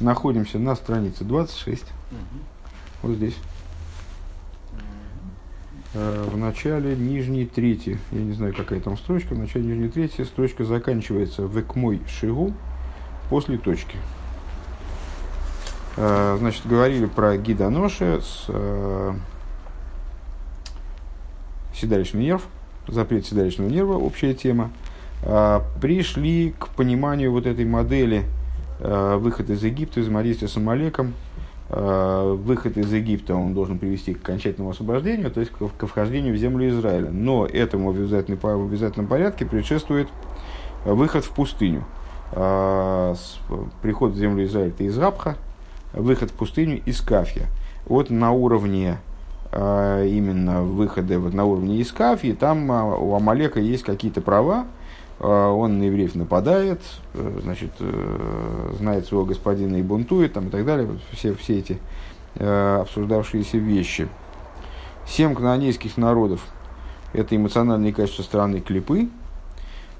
находимся на странице 26. Мгм. Вот здесь. Э, В начале нижней трети, я не знаю, какая там строчка, в начале нижней трети строчка заканчивается векмой шигу после точки. Э, Значит, говорили про гидоноши с э, седалищный нерв, запрет седалищного нерва, общая тема. Э, Пришли к пониманию вот этой модели выход из Египта, взаимодействия с Амалеком, Э, выход из Египта он должен привести к окончательному освобождению, то есть к, вхождению в землю Израиля. Но этому в обязательном, порядке предшествует выход в пустыню. Э, Приход в землю Израиля это из Рабха, выход в пустыню из Кафья. Вот на уровне э, именно выхода вот на уровне из Кафьи, там у Амалека есть какие-то права, э, он на евреев нападает, э, значит, э, знает своего господина и бунтует, там, и так далее, все, все эти э, обсуждавшиеся вещи. Семь канонейских народов – это эмоциональные качества страны клипы,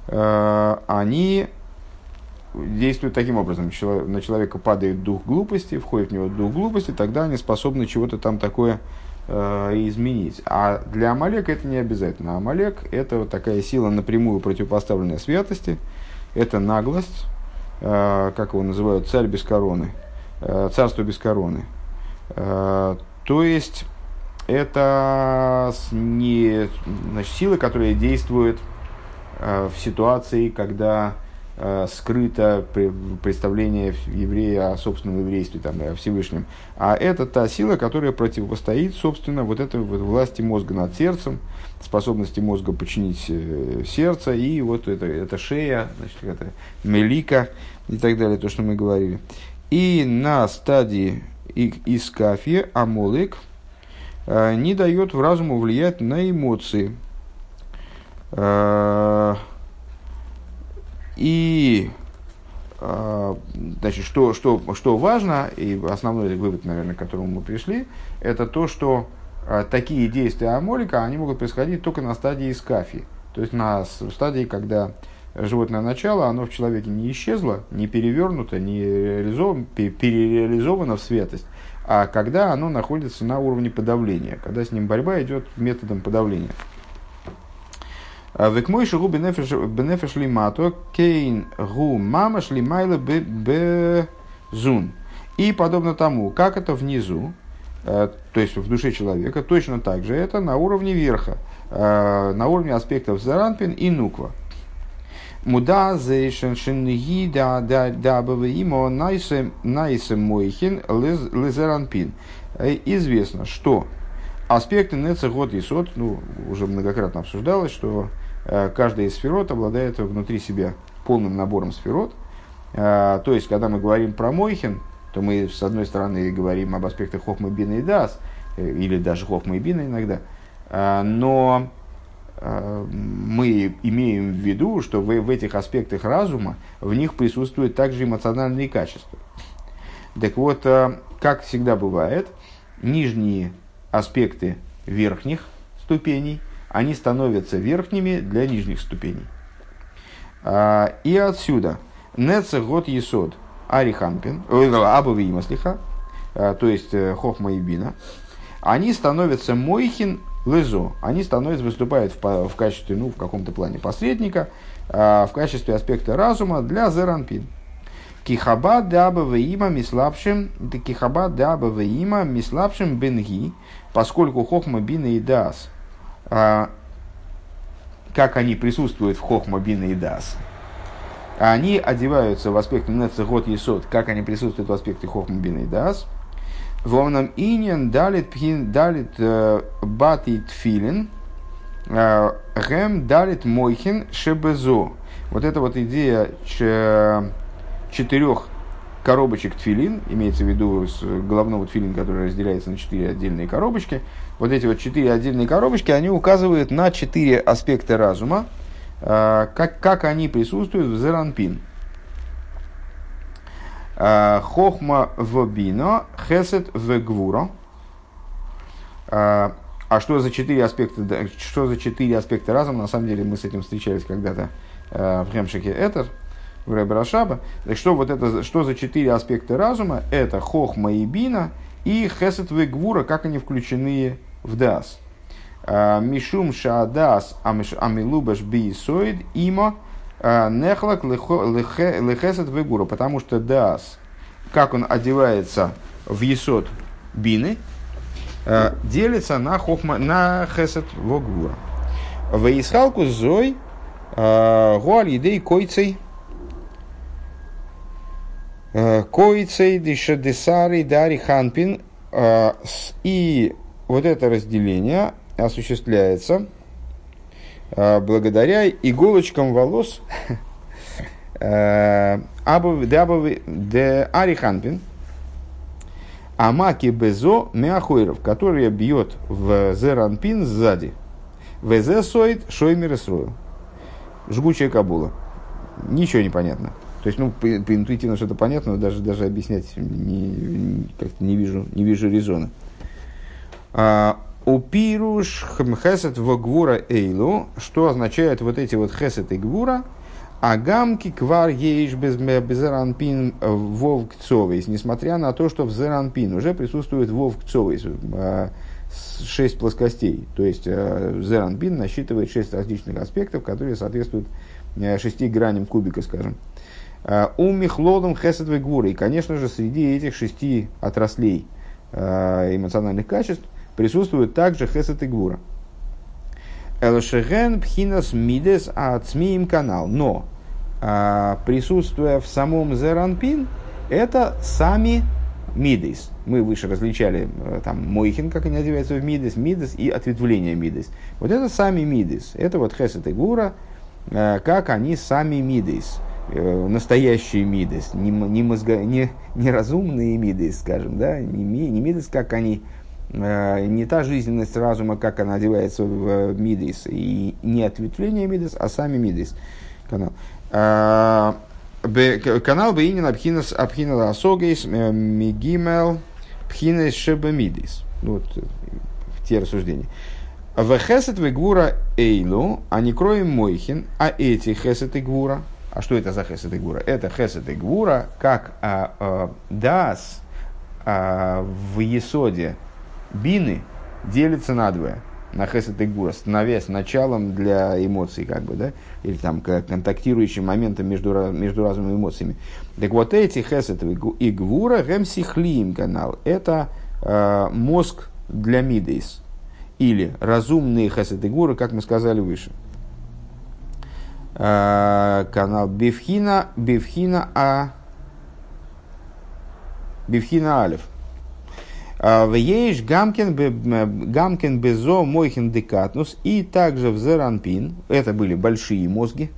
они действуют таким образом. На человека падает дух глупости, входит в него дух глупости, тогда они способны чего-то там такое изменить. А для Амалека это не обязательно. Амалек – это вот такая сила напрямую противопоставленная святости, это наглость, э, как его называют, царь без короны, э, царство без короны. Э, то есть, это не, значит, силы, которые действуют э, в ситуации, когда э, скрыто пре- представление еврея о собственном еврействе, там, о Всевышнем. А это та сила, которая противостоит, собственно, вот этой вот власти мозга над сердцем, способности мозга подчинить э, сердце, и вот это, это шея, значит, это мелика и так далее, то, что мы говорили. И на стадии и- искафи амолик э, не дает в разуму влиять на эмоции. И э, значит, что, что, что важно, и основной вывод, наверное, к которому мы пришли, это то, что э, такие действия Амолика, они могут происходить только на стадии искафи. То есть на стадии, когда животное начало, оно в человеке не исчезло, не перевернуто, не реализовано, пе- перереализовано в светость, а когда оно находится на уровне подавления, когда с ним борьба идет методом подавления. Век мой шагу бенефеш лимато, кейн гу мамаш лимайла безун. И подобно тому, как это внизу, э, то есть в душе человека, точно так же это на уровне верха, э, на уровне аспектов заранпин и нуква. Муда зейшен шинги да да да имо найсе найсе мойхин лизеранпин. Э, Известно, что аспекты нецегот и сот, ну, уже многократно обсуждалось, что каждая из сферот обладает внутри себя полным набором сферот. Э, то есть, когда мы говорим про Мойхин, то мы, с одной стороны, говорим об аспектах Хохма Бина и Дас, э, или даже Хохма и Бина иногда, Э, но э, мы имеем в виду, что в, в этих аспектах разума в них присутствуют также эмоциональные качества. Так вот, э, как всегда бывает, нижние аспекты верхних ступеней, они становятся верхними для нижних ступеней. А, И отсюда. Неце год есод Ариханпин, Абави Имаслиха, то есть э, Хохма и Бина, они становятся Мойхин Лезо, они становятся, выступают в, в качестве, ну, в каком-то плане посредника, а, в качестве аспекта разума для Зеранпин. Кихаба даба веима мислапшим, да кихаба даба веима мислапшим бенги, поскольку хохма бина и дас, а, как они присутствуют в хохма бина и дас, они одеваются в аспекте нецегот есот, как они присутствуют в аспекте хохма бина и дас, Вомнам иньян далит пхин далит э, батит филин, э, гэм далит мойхин шебезо. Вот эта вот идея ч- четырех коробочек тфилин, имеется в виду головного тфилин, который разделяется на четыре отдельные коробочки. Вот эти вот четыре отдельные коробочки, они указывают на четыре аспекта разума, э, как, как они присутствуют в зеранпин. Э, Хохма в бино, хесед в гвуро. Э, А что за четыре аспекта, что за четыре аспекта разума? На самом деле мы с этим встречались когда-то в Хемшике Этер. в Ребрашаба. Так что вот это, что за четыре аспекта разума? Это хохма и бина и хесет вегвура, как они включены в дас. А, Мишум шаадас амилубаш биисоид има а, нехлак лехесет вегура. Потому что дас, как он одевается в есот бины, а, делится на, хохма, на хесет вегвура. Ваисхалку зой гуаль едей койцей койцей дешадесари дари ханпин и вот это разделение осуществляется э, благодаря иголочкам волос э, де ариханпин, амаки безо мяхойров, которые бьет в зеранпин сзади. ВЗ соид шоймер и Жгучая кабула. Ничего не понятно. То есть, ну, по, по интуитивно что-то понятно, но даже, даже объяснять не, как-то не вижу, не вижу резона. А, у пируш хесет в гвура эйлу, что означает вот эти вот хесет и гвура, а гамки квар без безеранпин вовк цовейс, несмотря на то, что в зеранпин уже присутствует вовк а, шесть плоскостей. То есть а, зеранпин насчитывает шесть различных аспектов, которые соответствуют шести граням кубика, скажем. У Михлодом Хесед Гвура. И, конечно же, среди этих шести отраслей эмоциональных качеств присутствует также Хесед и Гвура. Элшеген Пхинас Мидес Ацмиим канал. Но присутствуя в самом Зеранпин, это сами Мидес. Мы выше различали э, там Мойхин, как они одеваются в Мидес, Мидес и ответвление Мидес. Вот это сами Мидес. Это вот Хесед и Гура, э, как они сами Мидес. Э, настоящие мидес, не, не, мозго, не, не разумные мидес, скажем, да, не, не мидес, как они, не та жизненность разума, как она одевается в мидес, и не ответвление мидес, а сами мидес. Канал. А, канал Бейнин Абхинас Абхина Асогейс э, Мигимел Пхинес Шебамидис. Вот те рассуждения. В хесет вегвура эйлу, а не кроем мойхин, а эти хесет и гвура – а что это за хесед и гура? Это хесед и гура, как а, а, дас а, в есоде бины делится на двое на хесед и гура, становясь началом для эмоций, как бы, да, или там контактирующим моментом между, между разными эмоциями. Так вот эти хесед и гвура, гемсихлиим канал, это э, мозг для мидейс, или разумные хесед и гура, как мы сказали выше. Э, канал Бифхина, Бифхина А. Бифхина Алиф. Э, в Ейш Гамкин, Гамкин Безо Мойхин Декатнус и также в Зеранпин, это были большие мозги,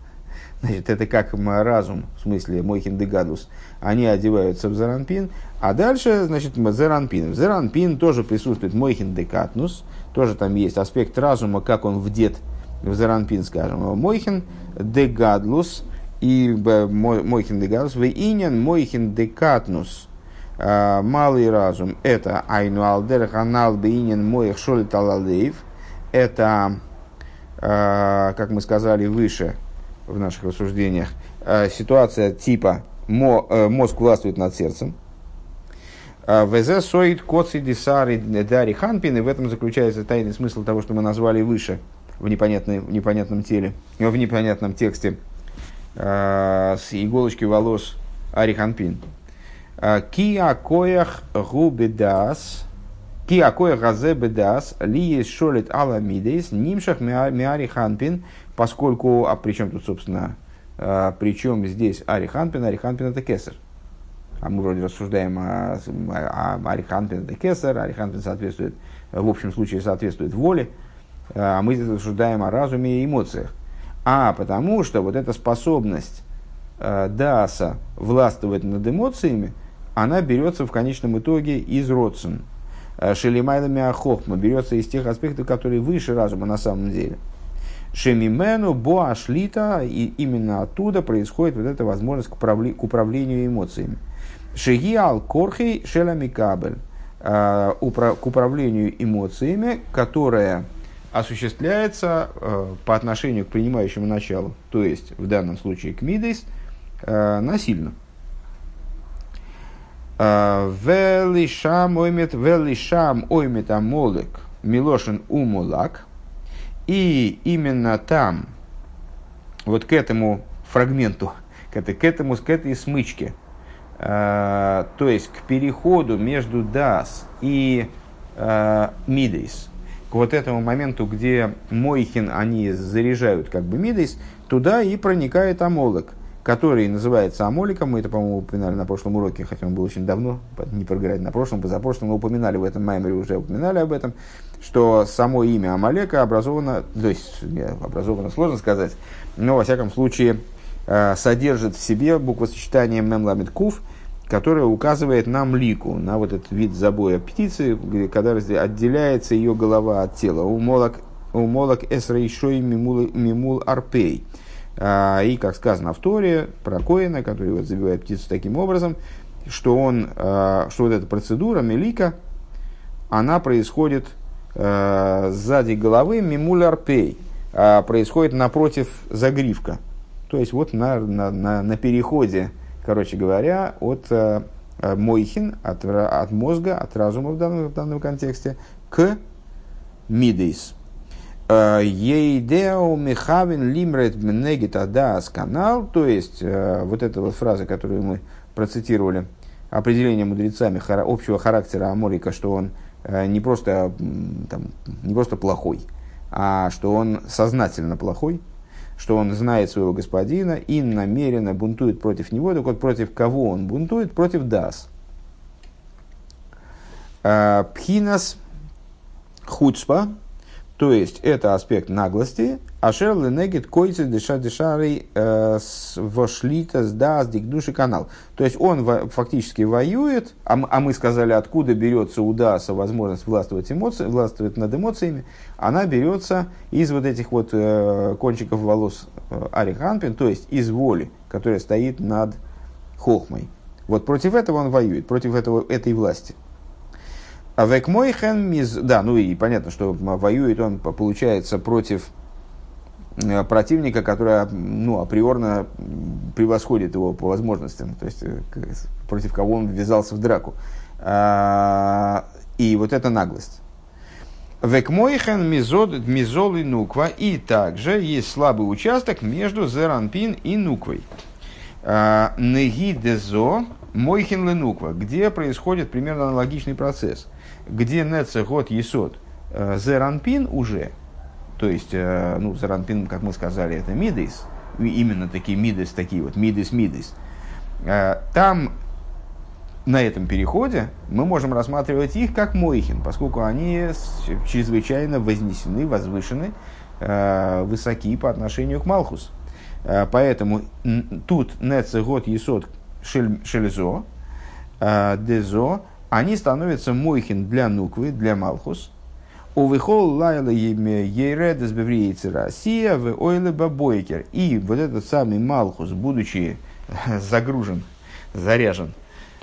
значит, это как разум, в смысле Мойхин Дегадус, они одеваются в Зеранпин, а дальше, значит, Зеранпин. В Зеранпин тоже присутствует Мойхин Декатнус, тоже там есть аспект разума, как он вдет в Заранпин, скажем, Мойхин дегадлус и Мойхин дегадлус, в инин Мойхин декатнус, а, малый разум, это айну алдер ханал бейнин моих шолит алалеев, это, а, как мы сказали выше в наших рассуждениях, а, ситуация типа э, мозг властвует над сердцем, ВЗ соид коци дисари дари ханпин, и в этом заключается тайный смысл того, что мы назвали выше – в, непонятной, в непонятном теле, в непонятном тексте с иголочки волос Ариханпин. А, Киа коях губедас, Киа коях газе бедас, ли есть шолит аламидейс, нимшах миариханпин, поскольку, а при чем тут, собственно, а, при чем здесь Ариханпин, Ариханпин это кесар. А мы вроде рассуждаем о, о, о это кесар, Ариханпин соответствует, в общем случае соответствует воле, а мы здесь рассуждаем о разуме и эмоциях. А потому что вот эта способность э, Дааса властвовать над эмоциями, она берется в конечном итоге из родсен. Э, Шелимайлами Ахохма берется из тех аспектов, которые выше разума на самом деле. Шемимену Боашлита, и именно оттуда происходит вот эта возможность к, управли, к управлению эмоциями. Шеги ал корхей шеламикабель, э, к управлению эмоциями, которая осуществляется э, по отношению к принимающему началу, то есть в данном случае к мидейс, насильно. Э, велишам оймет, велишам оймет амолек, милошин умулак. И именно там, вот к этому фрагменту, к, этой, к, этому, к этой смычке, э, то есть к переходу между дас и э, мидейс, к вот этому моменту, где Мойхин они заряжают как бы мидейс, туда и проникает амолок, который называется амоликом. Мы это, по-моему, упоминали на прошлом уроке, хотя он был очень давно, не проиграть на прошлом, позапрошлом, мы упоминали в этом маймере, уже упоминали об этом, что само имя Амалека образовано, то есть образовано сложно сказать, но во всяком случае э, содержит в себе буквосочетание мемламид кув, которое указывает на млику, на вот этот вид забоя птицы, когда отделяется ее голова от тела. У молок, у молок эсрейшой мимул, мимул арпей. А, и, как сказано в Торе, про Коина, который вот забивает птицу таким образом, что, он, а, что вот эта процедура, мелика, она происходит а, сзади головы мимуль арпей, происходит напротив загривка. То есть вот на, на, на, на переходе короче говоря, от мойхин, от, от мозга, от разума в данном, в данном контексте, к мидейс. Ейдео михавин лимрет менегит адас канал, то есть вот эта вот фраза, которую мы процитировали, определение мудрецами общего характера Аморика, что он не просто, там, не просто плохой, а что он сознательно плохой, что он знает своего господина и намеренно бунтует против него. Так вот, против кого он бунтует? Против Дас. Пхинас хуцпа, то есть это аспект наглости, ашер ленегет койцы дыша дышарей э, вошлита сдас дикдуши канал. То есть он фактически воюет, а, а мы сказали, откуда берется у Даса возможность властвовать, эмоции, властвовать над эмоциями, она берется из вот этих вот э, кончиков волос э, Ари Ханпин, то есть из воли, которая стоит над хохмой. Вот против этого он воюет, против этого, этой власти. А векмойхен миз... Да, ну и понятно, что воюет он, получается, против э, противника, который ну, априорно превосходит его по возможностям, то есть э, против кого он ввязался в драку. А, и вот это наглость. Векмойхен мизол и нуква. И также есть слабый участок между зеранпин и нуквой. А, Мойхен ленуква, где происходит примерно аналогичный процесс – где неце год есот э, зеранпин уже, то есть, э, ну, зеранпин, как мы сказали, это мидейс, именно такие мидейс, такие вот мидейс, мидейс. Э, там на этом переходе мы можем рассматривать их как мойхин, поскольку они чрезвычайно вознесены, возвышены, высоки по отношению к Малхус. Поэтому тут неце год есот шельзо, дезо, они становятся мойхин для нуквы, для малхус. Увыхол лайла ейредес бевриейцы Россия в ойле бабойкер. И вот этот самый малхус, будучи загружен, заряжен,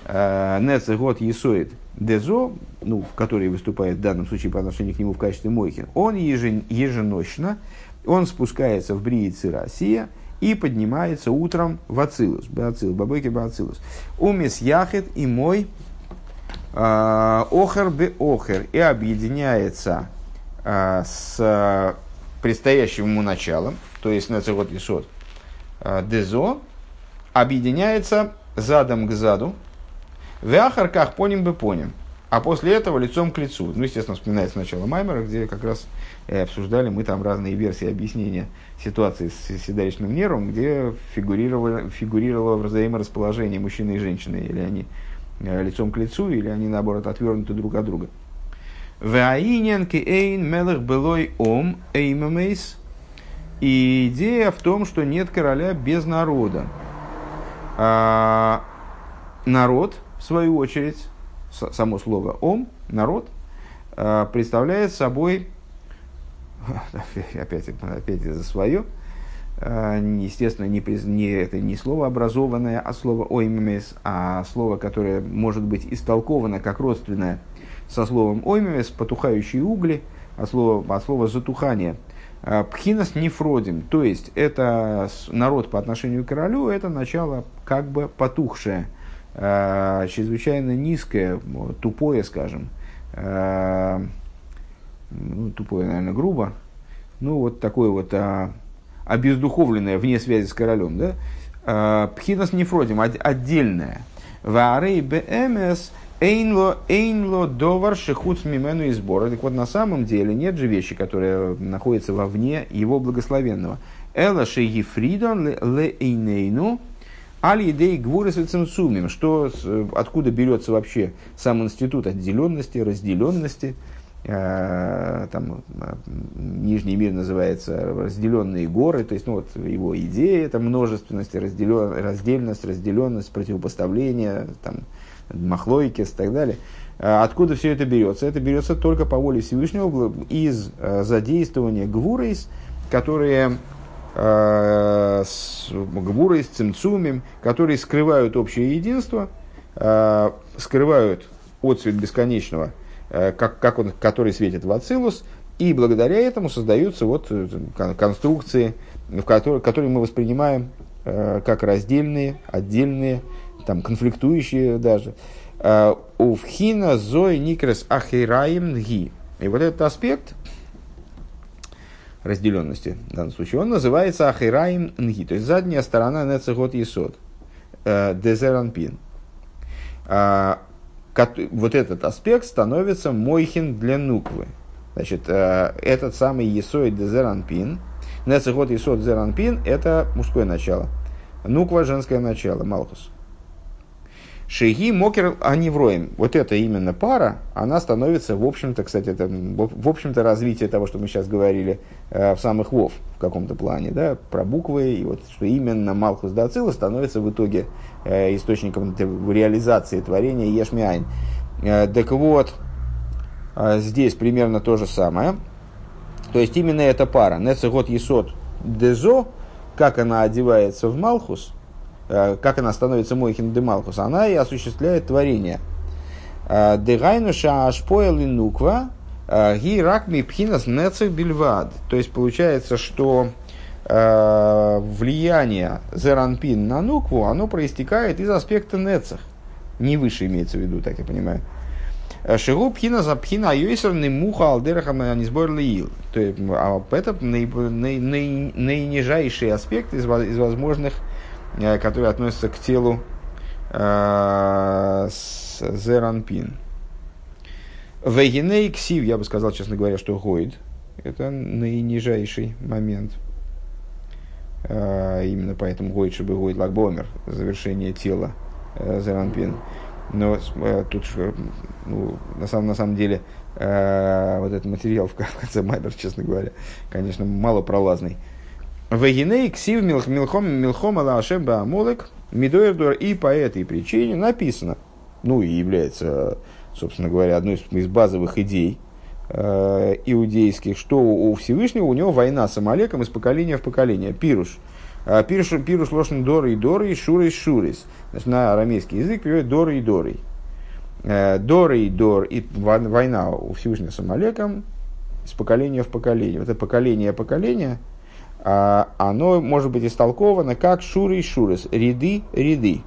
э, Нецех год Есоид Дезо, ну, который выступает в данном случае по отношению к нему в качестве Мойхин, он еженочно, он спускается в Бриицы Россия и поднимается утром в Ацилус, Бацилус, Бабойки Бацилус. Умис Яхет и мой а, охер бе охер. И объединяется а, с предстоящим ему началом, то есть на цегот лишот а, дезо, объединяется задом к заду, в ахарках поним бы поним, а после этого лицом к лицу. Ну, естественно, вспоминается начало Маймера, где как раз э, обсуждали мы там разные версии объяснения ситуации с седалищным нервом, где фигурировало, фигурировало взаиморасположение мужчины и женщины, или они Э, лицом к лицу, или они, наоборот, отвернуты друг от друга. Ваинен эйн мелых былой ом эймамейс. И идея в том, что нет короля без народа. А, народ, в свою очередь, само слово ом, народ, а, представляет собой, опять, опять за свое, Э, естественно, не, не, это не слово образованное, а слово оймемес, а слово, которое может быть истолковано как родственное со словом оймемес, потухающие угли, а слово, а слово затухание Пхинас нефродим, то есть это народ по отношению к королю, это начало как бы потухшее, чрезвычайно низкое, тупое, скажем, ну, тупое, наверное, грубо, ну, вот такое вот а, обездуховленное вне связи с королем, да, а, пхинас нефродим, отдельное. Варей бмс эйнло эйнло довар шехуц мимену и сбора. Так вот, на самом деле нет же вещи, которые находятся вовне его благословенного. Эла шеги фридон ле эйнейну аль идей гвуры сумим. Что, откуда берется вообще сам институт отделенности, разделенности, Э, там, э, Нижний мир называется разделенные горы, то есть ну, вот его идея это множественность, разделен, раздельность, разделенность, противопоставление, там, махлойкес и так далее. Э, откуда все это берется? Это берется только по воле Всевышнего из задействования гвурейс, которые с гвурейс, цимцумим, которые скрывают общее единство, скрывают отцвет бесконечного – Э, как, как он, который светит в Ацилус, и благодаря этому создаются вот э, конструкции, в которые, которые мы воспринимаем э, как раздельные, отдельные, там, конфликтующие даже. У вхина зой никрес ахираим ги. И вот этот аспект разделенности в данном случае, он называется ахираим нги, то есть задняя сторона нецегот есот, дезеранпин вот этот аспект становится мойхин для нуквы. Значит, э, этот самый Есой Дезеранпин, Нецехот Есот Зеранпин – это мужское начало. Нуква – женское начало, Малхус. Шеги Мокер Аневроем. Вот эта именно пара, она становится, в общем-то, кстати, это, в общем-то, развитие того, что мы сейчас говорили э, в самых Вов в каком-то плане, да, про буквы, и вот, что именно Малхус Дацила становится в итоге э, источником реализации творения Ешмиайн. Э, так вот, здесь примерно то же самое. То есть, именно эта пара, Нецегот Есот Дезо, как она одевается в Малхус – как она становится Мойхин де Малхус, она и осуществляет творение. Э, Дегайнуша ашпоэл нуква э, ги ракми пхинас нецех бильвад. То есть получается, что влияние Зеранпин на нукву, оно проистекает из аспекта нецех. Не выше имеется в виду, так я понимаю. Шигу пхина за пхина не муха алдерахам низбор лиил. То есть, а это наинижайший аспект из, из возможных Э, которые относятся к телу э, Зеранпин. Вегиней ксив, я бы сказал, честно говоря, что Гойд. Это наинижайший момент. Э, именно поэтому Гойд, чтобы Гойд Лагбомер, завершение тела э, Зеранпин. Но э, тут ну, на, самом, на самом деле э, вот этот материал в конце Майбер, честно говоря, конечно, мало пролазный. Вегиней ксив милхом милхом алашем баамолек мидоердор. И по этой причине написано, ну и является, собственно говоря, одной из, базовых идей э, иудейских, что у Всевышнего у него война с Амалеком из поколения в поколение. Пируш. Э, пируш, пируш лошен доры и доры и шуры и шурис. Значит, на арамейский язык переводит доры и доры. Э, доры и дор. И война у Всевышнего с Амалеком из поколения в поколение. Вот это поколение поколение – а, оно может быть истолковано как шуры и шурес, ряды, ряды.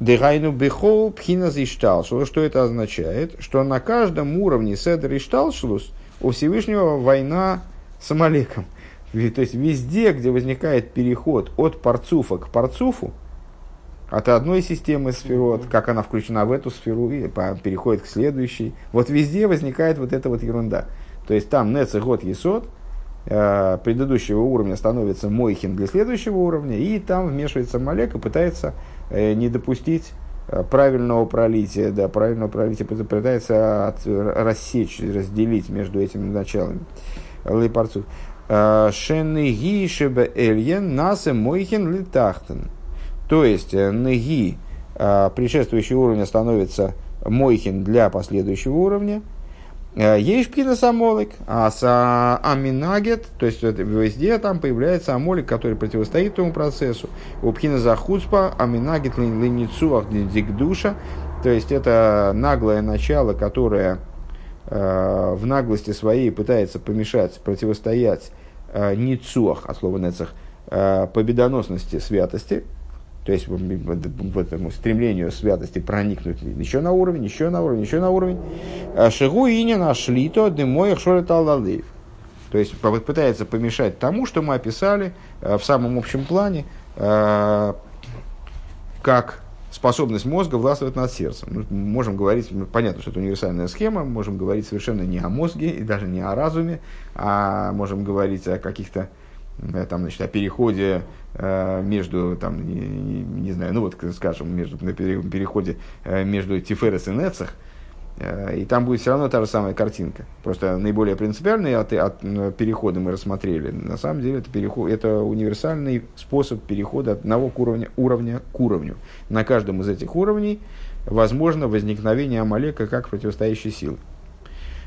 Дегайну бехол пхина ишталшлус. Что это означает? Что на каждом уровне седр ишталшлус у Всевышнего война с Амалеком. То есть везде, где возникает переход от парцуфа к парцуфу, от одной системы сферот, как она включена в эту сферу, и переходит к следующей. Вот везде возникает вот эта вот ерунда. То есть там нецегот есот, Э, предыдущего уровня становится Мойхин для следующего уровня, и там вмешивается Малек и пытается э, не допустить э, правильного пролития, да, правильного пролития пытается от, рассечь, разделить между этими началами. Лейпарцу. Шенеги шебе эльен насе мойхин литахтен. То есть, неги предшествующего уровня становится мойхин для последующего уровня – Э, есть пхина самолик, а с аминагет, то есть везде там появляется амолик, который противостоит этому процессу. У пхина захуцпа аминагет линицуах дикдуша, то есть это наглое начало, которое в наглости своей пытается помешать, противостоять ницуах, от слова нецах, победоносности святости, то есть в, этому стремлению святости проникнуть еще на уровень, еще на уровень, еще на уровень. Шигу и не нашли то дымоих шориталалеев. То есть пытается помешать тому, что мы описали в самом общем плане, как способность мозга властвовать над сердцем. Мы можем говорить, ну, понятно, что это универсальная схема, можем говорить совершенно не о мозге и даже не о разуме, а можем говорить о каких-то э, там, значит, о переходе э, между, там, не, не, знаю, ну вот, скажем, между, на переходе э, между Тиферес и Нецах, Э, и там будет все равно та же самая картинка. Просто наиболее принципиальные от, от перехода мы рассмотрели. На самом деле это, переход, это универсальный способ перехода от одного уровня, уровня к уровню. На каждом из этих уровней возможно возникновение Амалека как противостоящей силы.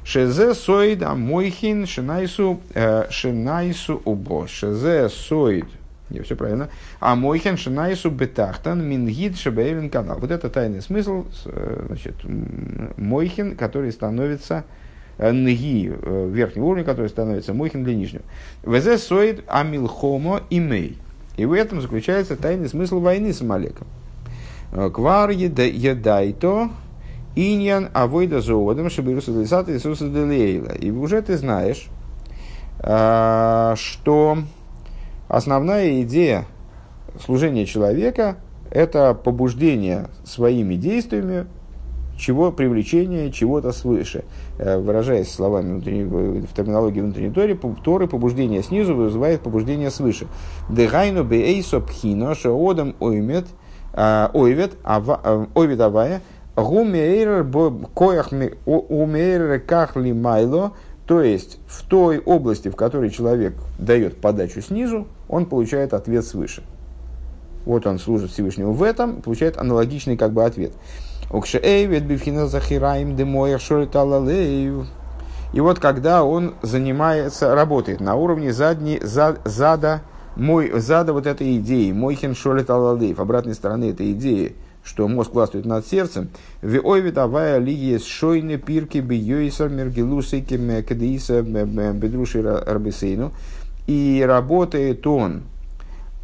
Шезе соид амойхин шинайсу э, шинайсу убо. Шезе соид не, все правильно. А мойхен шинайсу бетахтан мингид шебейлен канал. Вот это тайный смысл, э, значит, мойхен, который становится э, нги верхнего уровня, который становится мойхен для нижнего. Везе соид амилхомо имей. И в этом заключается тайный смысл войны с Амалеком. Квар едайто иньян авойда зоодом шабируса делисата Иисуса делейла. И уже ты знаешь, что основная идея служения человека – это побуждение своими действиями чего привлечение чего-то свыше. Э, выражаясь словами в терминологии внутренней Торы, Торы, побуждение снизу вызывает побуждение свыше. Дегайну бейсо пхино шоодам оймет а, э, ойвет авая гумейр коях умейр кахли майло то есть, в той области, в которой человек дает подачу снизу, он получает ответ свыше. Вот он служит Всевышнему в этом, получает аналогичный как бы ответ. И вот когда он занимается, работает на уровне задней, зад, зада, мой, зада вот этой идеи, мой хеншолит алалеев, обратной стороны этой идеи, что мозг властвует над сердцем, виой давая лигия с шойны пирки бьёйсар мергелусы кедеиса бедруши рабисейну, и работает он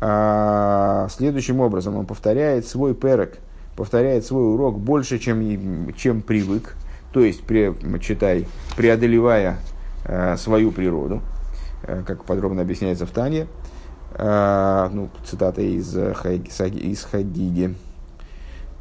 а, следующим образом, он повторяет свой перек, повторяет свой урок больше, чем, чем привык, то есть, при, читай, преодолевая а, свою природу, а, как подробно объясняется в Тане, а, ну, цитата из, из Хагиги.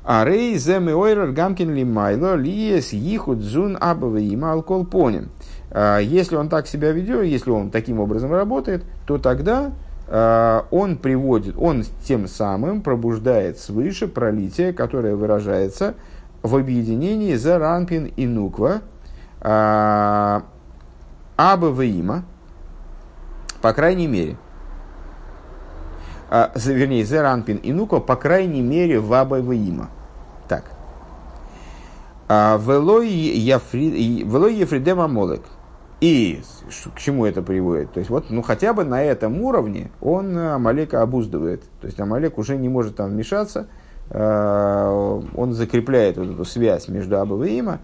А рей зем ойрер гамкин ли майло лиес ихуд зун абавы има алкол поним. А, если он так себя ведет, если он таким образом работает, то тогда а, он приводит, он тем самым пробуждает свыше пролитие, которое выражается в объединении за ранпин и нуква а, абавы има, по крайней мере, а, вернее, Зеранпин и Нуко, по крайней мере, в Абайваима. Так. А, Велой Ефридем Амолек. И к чему это приводит? То есть, вот, ну, хотя бы на этом уровне он Амалека обуздывает. То есть, Амалек уже не может там вмешаться. А, он закрепляет вот эту связь между Аба и Има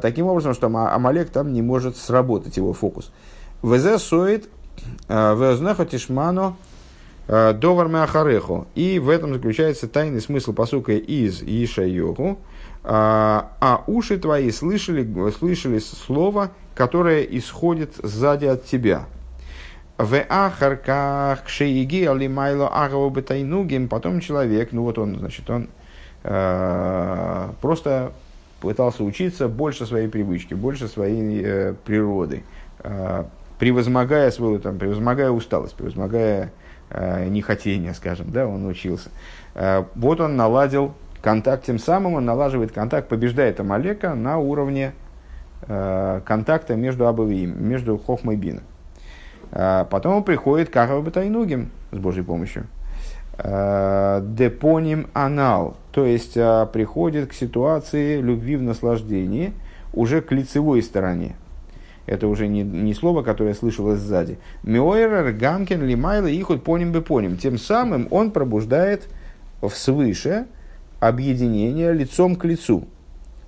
таким образом, что Амалек там не может сработать его фокус. ВЗ соит Веознахо Тишмано Э, Довар Меахареху. И в этом заключается тайный смысл посука из Иша Йогу. А, а уши твои слышали, слышали слово, которое исходит сзади от тебя. В ахарках кшеиги алимайло агаву бетайнугим. Потом человек, ну вот он, значит, он э, просто пытался учиться больше своей привычки, больше своей э, природы, э, превозмогая свою, там, превозмогая усталость, превозмогая нехотения, скажем, да, он учился. Э, вот он наладил контакт, тем самым он налаживает контакт, побеждает Амалека на уровне э, контакта между Абавиим, между Хохмой и Бином. Э, потом он приходит к Ахавабатайнугим с Божьей помощью. Э, депоним анал, то есть э, приходит к ситуации любви в наслаждении уже к лицевой стороне, это уже не, не слово, которое слышалось сзади. Миойрер, Гамкин, Лимайла, Ихуд, поним бы поним. Тем самым он пробуждает в свыше объединение лицом к лицу.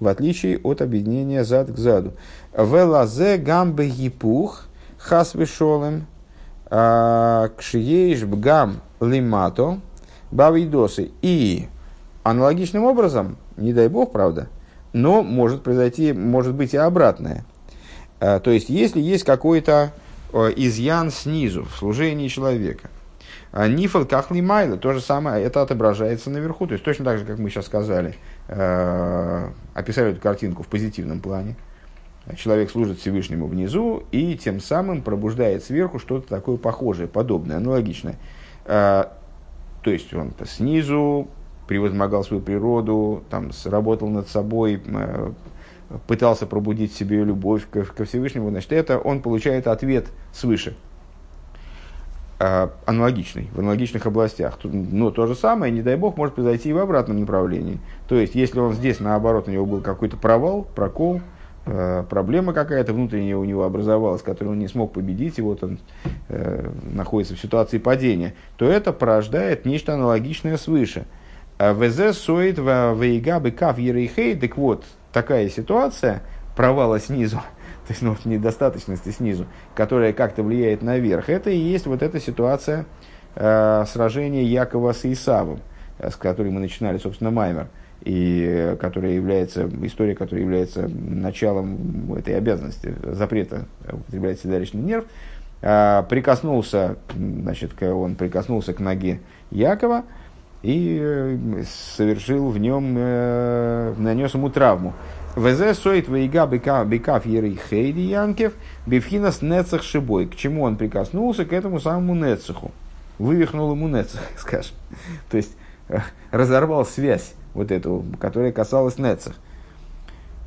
в отличие от объединения зад к заду. Велазе гамбе гипух хас вишолем а, кшиеиш бгам лимато бавидосы. И аналогичным образом, не дай бог, правда, но может произойти, может быть и обратное. А, то есть, если есть какой-то э, изъян снизу в служении человека – а Нифл кахли майла, то же самое, это отображается наверху. То есть точно так же, как мы сейчас сказали, э, описали эту картинку в позитивном плане. Человек служит Всевышнему внизу и тем самым пробуждает сверху что-то такое похожее, подобное, аналогичное. Э, то есть он снизу превозмогал свою природу, там, работал над собой, э, пытался пробудить в себе любовь ко, ко Всевышнему, значит, это он получает ответ свыше. А, аналогичный, в аналогичных областях. Но то же самое, не дай бог, может произойти и в обратном направлении. То есть, если он здесь, наоборот, у него был какой-то провал, прокол, э, проблема какая-то внутренняя у него образовалась, которую он не смог победить, и вот он э, находится в ситуации падения, то это порождает нечто аналогичное свыше. А ВЗ соит вейга быкав ерейхей, так вот, такая ситуация, провала снизу, то есть ну, недостаточности снизу, которая как-то влияет наверх, это и есть вот эта ситуация э, сражения Якова с Исавом, э, с которой мы начинали, собственно, Маймер, и э, которая является, история, которая является началом этой обязанности, запрета употреблять седалищный нерв, э, прикоснулся, значит, он прикоснулся к ноге Якова, и э, совершил в нем, э, нанес ему травму. ВЗ соит вейга бекав ерей хейди янкев бифхинас нецах шибой. К чему он прикоснулся? К этому самому нецаху. Вывихнул ему нецах, скажем. То есть э, разорвал связь вот эту, которая касалась нецах.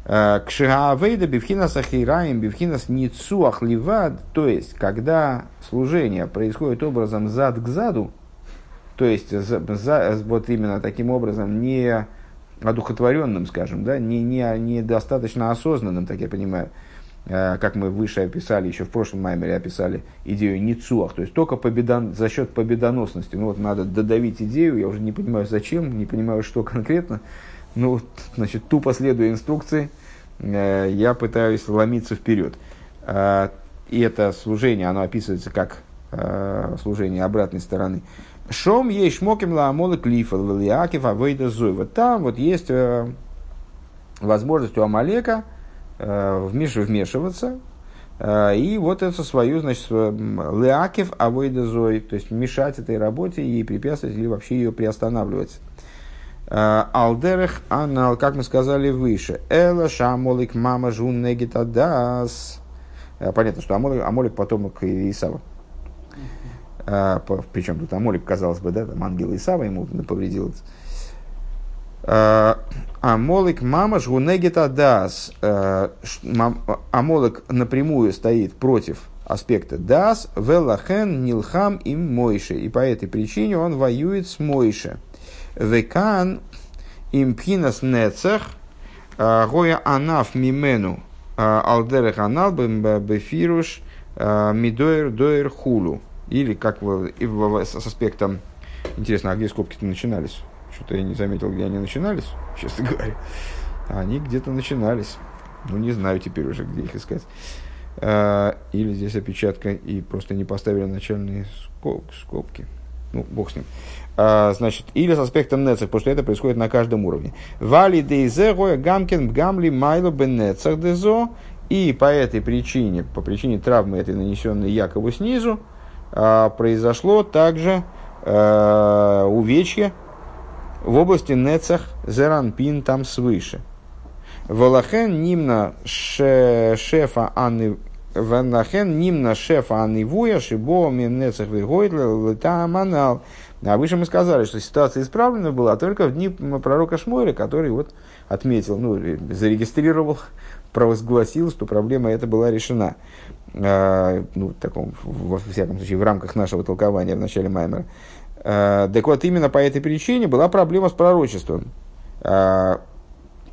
Э, к шигаавейда бифхинас ахираем бифхинас ницуах ливад. То есть, когда служение происходит образом зад к заду, то есть, за, за, вот именно таким образом, не одухотворенным, скажем, да, не, не, не достаточно осознанным, так я понимаю, э, как мы выше описали, еще в прошлом маймере описали идею Ницуах, то есть только победон, за счет победоносности. Ну вот надо додавить идею, я уже не понимаю зачем, не понимаю, что конкретно. Ну, значит, тупо следуя инструкции, э, я пытаюсь ломиться вперед. Э, и это служение, оно описывается как служение обратной стороны. Шом есть шмоким ламолы клифал валиакив авейда. Вот там вот есть э, возможность у Амалека э, вмеш, вмешиваться, э, и вот это свою, значит, леакив авейда зой, то есть мешать этой работе и препятствовать или вообще ее приостанавливать. Э, Алдерех анал, как мы сказали выше, эла шамолик мама жун негитадас. Э, понятно, что Амолик, Амолик потомок Исава. А, причем тут Амолик, казалось бы, да, там ангел Исава ему повредил. А, Амолик мама жгунегита дас. А, Амолик напрямую стоит против аспекта дас, велахен, нилхам им мойше. И по этой причине он воюет с мойше. Векан им пхинас нецех, гоя анаф мимену, алдерех анал бефируш, мидоер доер хулу. Или как в, и в, с аспектом... Интересно, а где скобки-то начинались? Что-то я не заметил, где они начинались, честно говоря. А они где-то начинались. Ну, не знаю теперь уже, где их искать. А, или здесь опечатка и просто не поставили начальные скобки. Ну, бог с ним. А, значит, или с аспектом нецех, потому что это происходит на каждом уровне. Вали дейзе гоя гамкин гамли майло бен нецех дезо. И по этой причине, по причине травмы этой нанесенной Якову снизу, произошло также э, увечье в области Нецах Зеранпин там свыше. Валахен нимна шефа Анны Ванахен нимна шефа Аннивуя шибо нецах вигойдля лета манал. А выше мы сказали, что ситуация исправлена была только в дни пророка Шмойля, который вот отметил, ну, зарегистрировал, провозгласил, что проблема эта была решена. Э, ну, в таком, во всяком случае, в рамках нашего толкования в начале Маймера. Э, так вот, именно по этой причине была проблема с пророчеством. Э,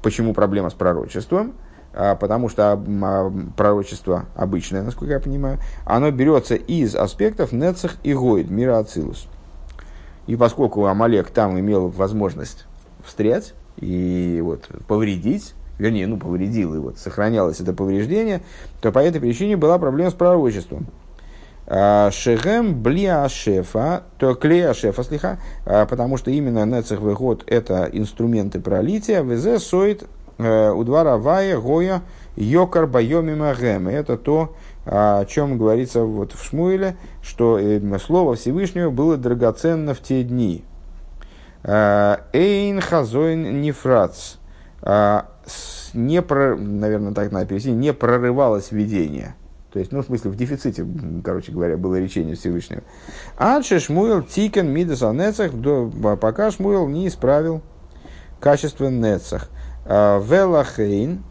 почему проблема с пророчеством? Потому что пророчество обычное, насколько я понимаю, оно берется из аспектов Нецах и Гойд, мира Ацилус. И поскольку Амалек там имел возможность встрять и вот, повредить, вернее, ну, повредил его, сохранялось это повреждение, то по этой причине была проблема с пророчеством. А, Шехем блия шефа, то клея шефа слиха, а, потому что именно нецех выход это инструменты пролития, везе соит э, у двора вая гоя йокар байоми магем. Это то, о чем говорится вот в Шмуиле, что э, слово Всевышнего было драгоценно в те дни. А, אין חזון נפרץ. Не, про, наверное, так надо перевести, не прорывалось видение. То есть, ну, в смысле, в дефиците, короче говоря, было речение Всевышнего. עד ששמואל תיקן מידת נצח, пока Шмуил не исправил качество נצח. А, ולכן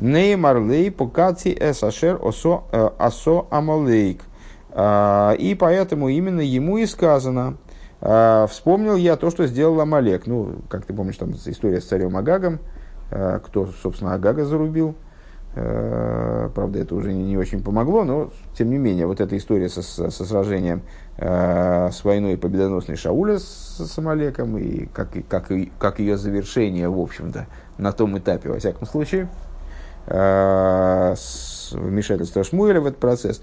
נאמר לו פקדתי את אשר עשה э, עשה עמלק. А, и поэтому именно ему и сказано, а, вспомнил я то, что сделал Амалек. Ну, как ты помнишь, там история с царем Агагом, кто, собственно, Агага зарубил – Э, правда, это уже не, очень помогло, но тем не менее, вот эта история со, со сражением э, с войной победоносной Шауля с, с Амалеком и как, как, как ее завершение, в общем-то, на том этапе, во всяком случае, э, с вмешательства Шмуэля в этот процесс.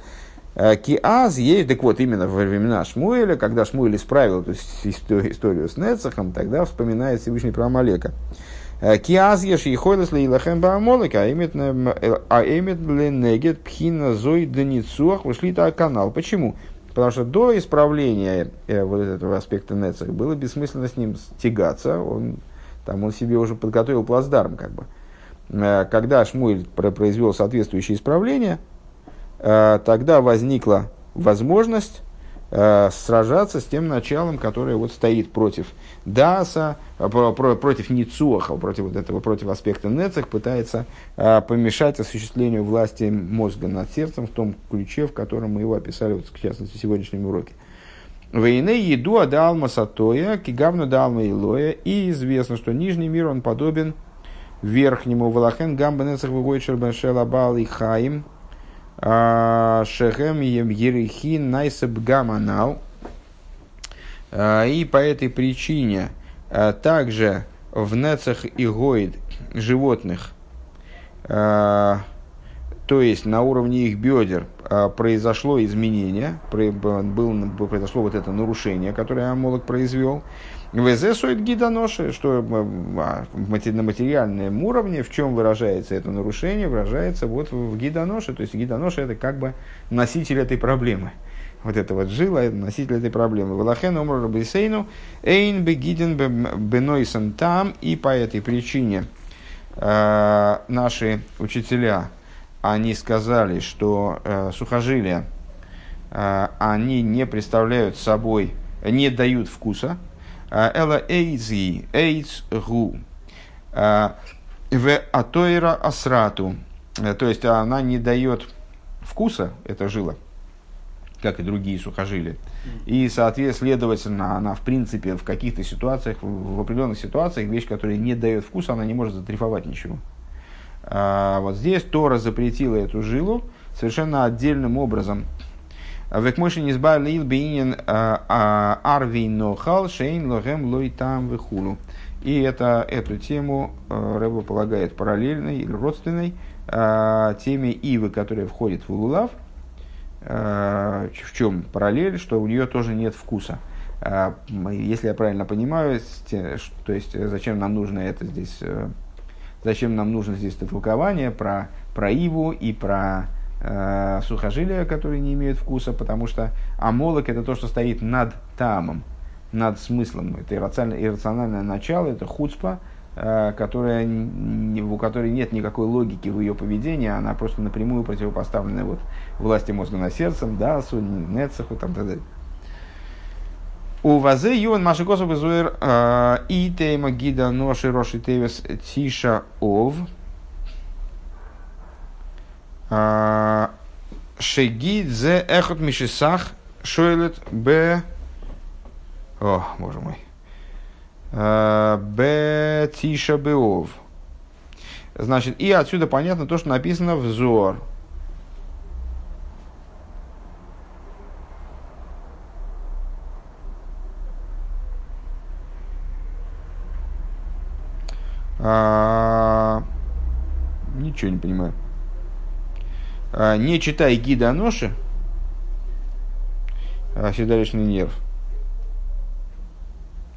Э, Киаз есть, так вот, именно во времена Шмуэля, когда Шмуэль исправил эту историю с Нецахом, тогда вспоминает Всевышний про Амалека. Киаз еш ехойлес ли илахем баамолик, а имет ленегет пхина зой деницуах вышли так канал. Почему? Потому что до исправления э, вот этого аспекта Нецах было бессмысленно с ним тягаться. Он, там он себе уже подготовил плацдарм, как бы. Э, когда Шмуэль произвел соответствующее исправление, э, тогда возникла возможность Э, сражаться с тем началом, которое вот стоит против Даса, э, против Ницуаха, против вот этого, против аспекта Нецех, пытается э, помешать осуществлению власти мозга над сердцем в том ключе, в котором мы его описали, вот, в частности, в сегодняшнем уроке. Вейне еду адалма сатоя, кигавну далма илоя, и известно, что нижний мир, он подобен верхнему. Валахен гамба нецех выгоит шербашела бал и хаим, Шехем Ерихин Найсаб Гаманал. А, и по этой причине а, также в нецах и гоид животных, то есть на уровне их бедер, произошло изменение, произошло вот это нарушение, которое Амолок произвел. ВЗ соет гидоноши, что на материальном уровне, в чем выражается это нарушение, выражается вот в гидоноше. То есть гидоноше это как бы носитель этой проблемы. Вот это вот жила, носитель этой проблемы. Валахен умр рабисейну, эйн бегиден бенойсан там, и по этой причине э, наши учителя, они сказали, что э, сухожилия, э, они не представляют собой, не дают вкуса, Эла эйзи, эйц гу. В атоира асрату. Э, то есть она не дает вкуса, эта жила, как и другие сухожилия. И, соответственно, следовательно, она, в принципе, в каких-то ситуациях, в определенных ситуациях, вещь, которая не дает вкуса, она не может затрифовать ничего. А вот здесь Тора запретила эту жилу совершенно отдельным образом Векмойши не избавил бейнин а, а, арви нохал шейн лохем лой там вихулу. И это, эту тему э, Рэба полагает параллельной или родственной э, теме ивы, которая входит в лулав. Э, в чем параллель, что у нее тоже нет вкуса. Если я правильно понимаю, то есть зачем нам нужно это здесь, зачем нам нужно здесь это толкование про, про иву и про э, сухожилия, которые не имеют вкуса, потому что амолок это то, что стоит над тамом, над смыслом. Это иррациональное, иррациональное начало, это хуцпа, э, которая, у которой нет никакой логики в ее поведении, она просто напрямую противопоставлена вот, власти мозга над сердцем, да, сунни, нецаху, там, так далее. У вазе юан маши косов изуэр э, и тейма гида ноши роши тевес тиша ов – Шегид зе эхот мишисах шойлет б... О, боже мой. А, б тиша беов. Значит, и отсюда понятно то, что написано взор. А, ничего не понимаю. А, не читай гида Аноши, а, седалищный нерв,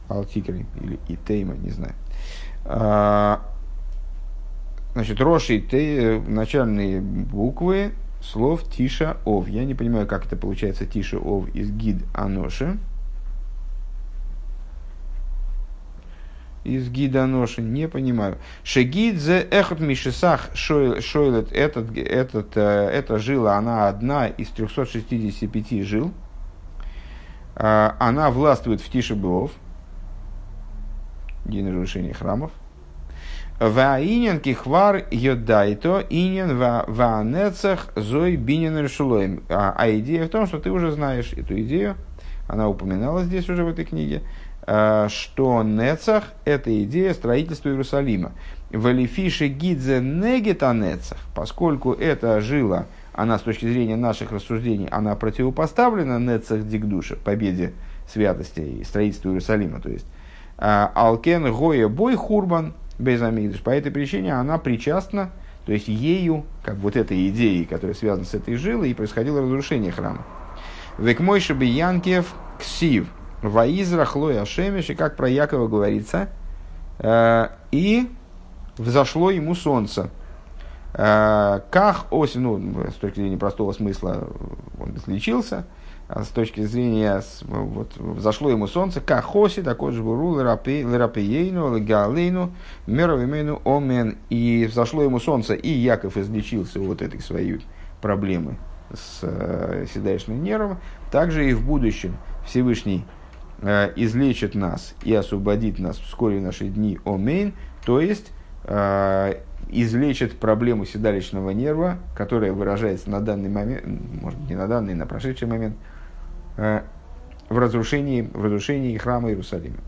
Алтикри или Итейма, не знаю. А, значит, Роши и Тей, начальные буквы слов Тиша Ов. Я не понимаю, как это получается Тиша Ов из гид Аноши. Из гида ноши, не понимаю. Шегидзе эхот мишесах шойлет, этот, этот, э, эта жила, она одна из 365 жил. А, она властвует в Тишебеов, день разрушения храмов. Ваинен кихвар йодайто инен ваанецах зой бинен решулоем. А, а идея в том, что ты уже знаешь эту идею, она упоминалась здесь уже в этой книге, что Нецах – это идея строительства Иерусалима. Валифиши гидзе негета Нецах, поскольку эта жила, она с точки зрения наших рассуждений, она противопоставлена Нецах Дигдуша, победе святости и строительству Иерусалима. То есть а, Алкен Гоя Бой Хурбан Безамидыш. По этой причине она причастна, то есть ею, как вот этой идеей, которая связана с этой жилой, и происходило разрушение храма. Векмойши Янкев Ксив – Ваизра Хлоя Шемеш, и как про Якова говорится, э, и взошло ему солнце. Э, как осень, ну, с точки зрения простого смысла, он излечился, а с точки зрения, вот, взошло ему солнце, как хоси, такой же был лерапиейну, легалейну, меровимену омен, и взошло ему солнце, и Яков излечился вот этой своей проблемы с э, седалищным нервом, также и в будущем Всевышний излечит нас и освободит нас вскоре в наши дни омейн, то есть э, излечит проблему седалищного нерва, которая выражается на данный момент, может не на данный, на прошедший момент, э, в разрушении, в разрушении храма Иерусалима.